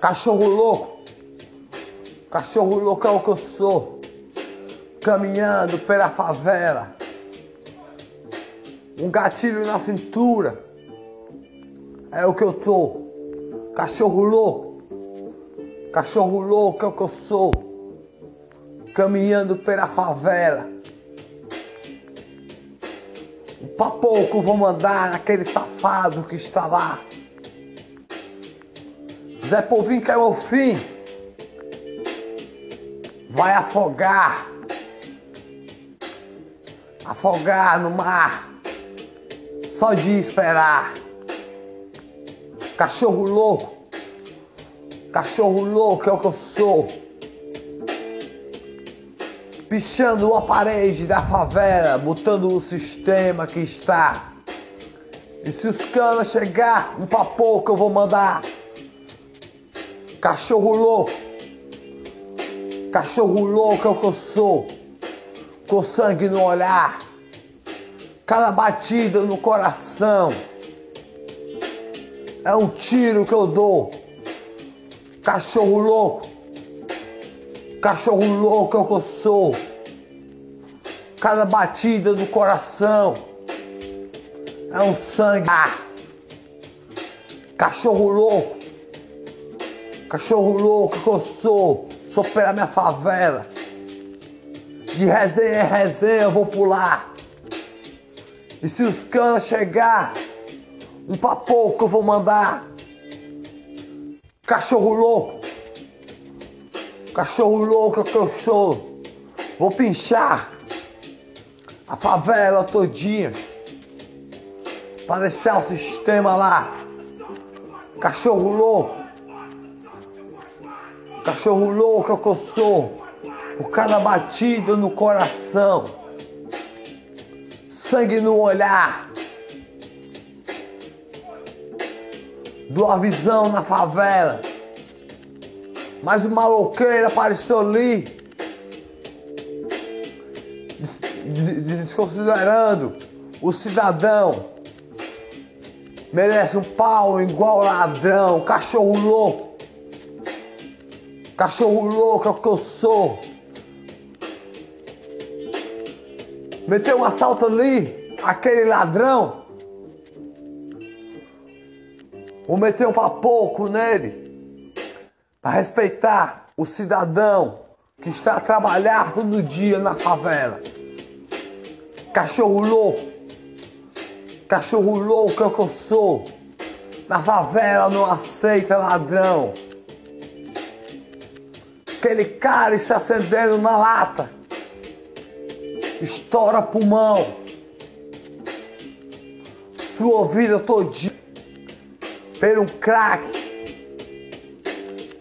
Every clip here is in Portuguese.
Cachorro louco. Cachorro louco é o que eu sou. Caminhando pela favela. Um gatilho na cintura. É o que eu tô. Cachorro louco. Cachorro louco é o que eu sou. Caminhando pela favela. Que eu vou mandar naquele safado que está lá. Zé Povinho que é o fim. Vai afogar. Afogar no mar. Só de esperar. Cachorro louco. Cachorro louco é o que eu sou. Pichando a parede da favela, botando o sistema que está. E se os canas chegar, um papo que eu vou mandar. Cachorro louco. Cachorro louco é o que eu sou. Com sangue no olhar. Cada batida no coração. É um tiro que eu dou. Cachorro louco. Cachorro louco é que eu sou. Cada batida do coração. É um sangue. Ah. Cachorro louco. Cachorro louco que eu sou, sou pela minha favela. De resenha em resenha eu vou pular. E se os canas chegar, um papo que eu vou mandar. Cachorro louco. Cachorro louco que eu sou. Vou pinchar a favela todinha. Para deixar o sistema lá. Cachorro louco. Cachorro louco que eu sou, por cada batida no coração, sangue no olhar, dou a visão na favela, mas o maloqueiro apareceu ali, desconsiderando o cidadão, merece um pau igual ladrão, cachorro louco. Cachorro louco é o que eu sou. Meteu um assalto ali, aquele ladrão. Vou meter um papoco nele. Para respeitar o cidadão que está a trabalhar todo dia na favela. Cachorro louco. Cachorro louco é o que eu sou. Na favela não aceita ladrão. Aquele cara está acendendo na lata. Estoura pulmão. Sua vida todinha. Pelo crack.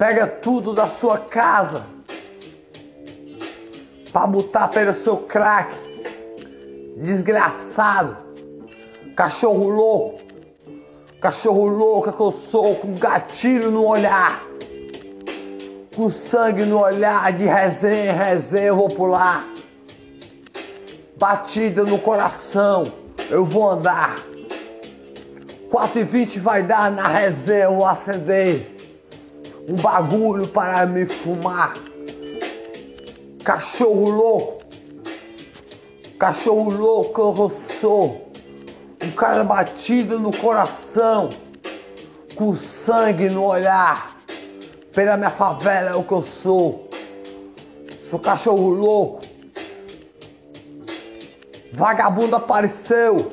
Pega tudo da sua casa. Para botar pelo seu crack. Desgraçado. Cachorro louco. Cachorro louco que eu sou com gatilho no olhar com sangue no olhar, de resenha em resenha eu vou pular. Batida no coração, eu vou andar. 4 e 20 vai dar na resenha, eu vou acender. Um bagulho para me fumar. Cachorro louco. Cachorro louco eu sou. Um cara batido no coração. Com sangue no olhar. Pela minha favela é o que eu sou. Sou cachorro louco. Vagabundo apareceu.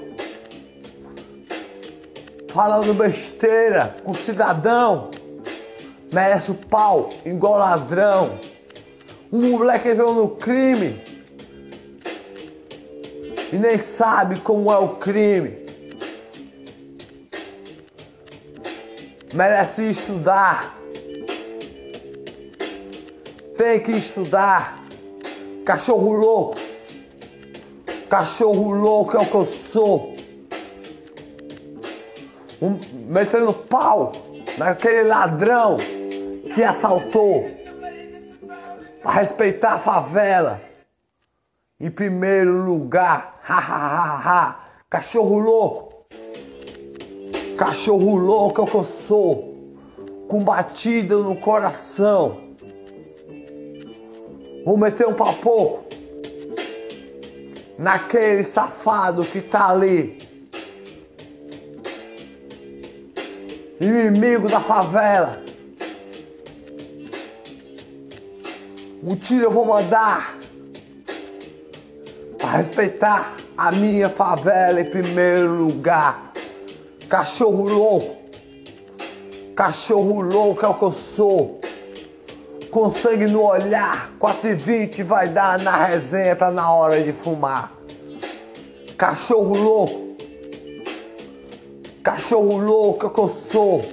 Falando besteira com cidadão. Merece o pau igual ladrão. Um moleque entrou no crime. E nem sabe como é o crime. Merece estudar tem que estudar. Cachorro louco. Cachorro louco é o que eu sou. Um, metendo pau naquele ladrão que assaltou. Para respeitar a favela. Em primeiro lugar, ha, ha, ha. Cachorro louco. Cachorro louco é o que eu sou. Com batida no coração. Vou meter um papo naquele safado que tá ali. Inimigo da favela. Um tiro eu vou mandar para respeitar a minha favela em primeiro lugar. Cachorro louco. Cachorro louco é o que eu sou. Com sangue no olhar, 4 e 20 vai dar na resenha, tá na hora de fumar. Cachorro louco. Cachorro louco é o que eu sou.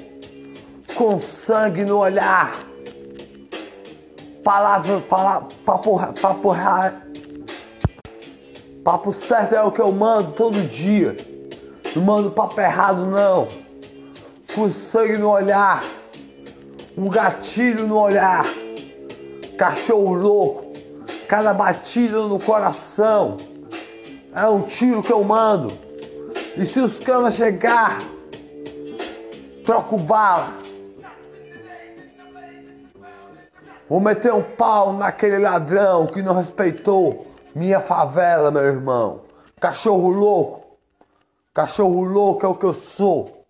Com sangue no olhar. Palavra, palavra, papo, papo, papo certo é o que eu mando todo dia. Não mando papo errado não. Com sangue no olhar. Um gatilho no olhar. Cachorro louco. Cada batida no coração. É um tiro que eu mando. E se os canas chegar, troco bala. Vou meter um pau naquele ladrão que não respeitou minha favela, meu irmão. Cachorro louco. Cachorro louco é o que eu sou.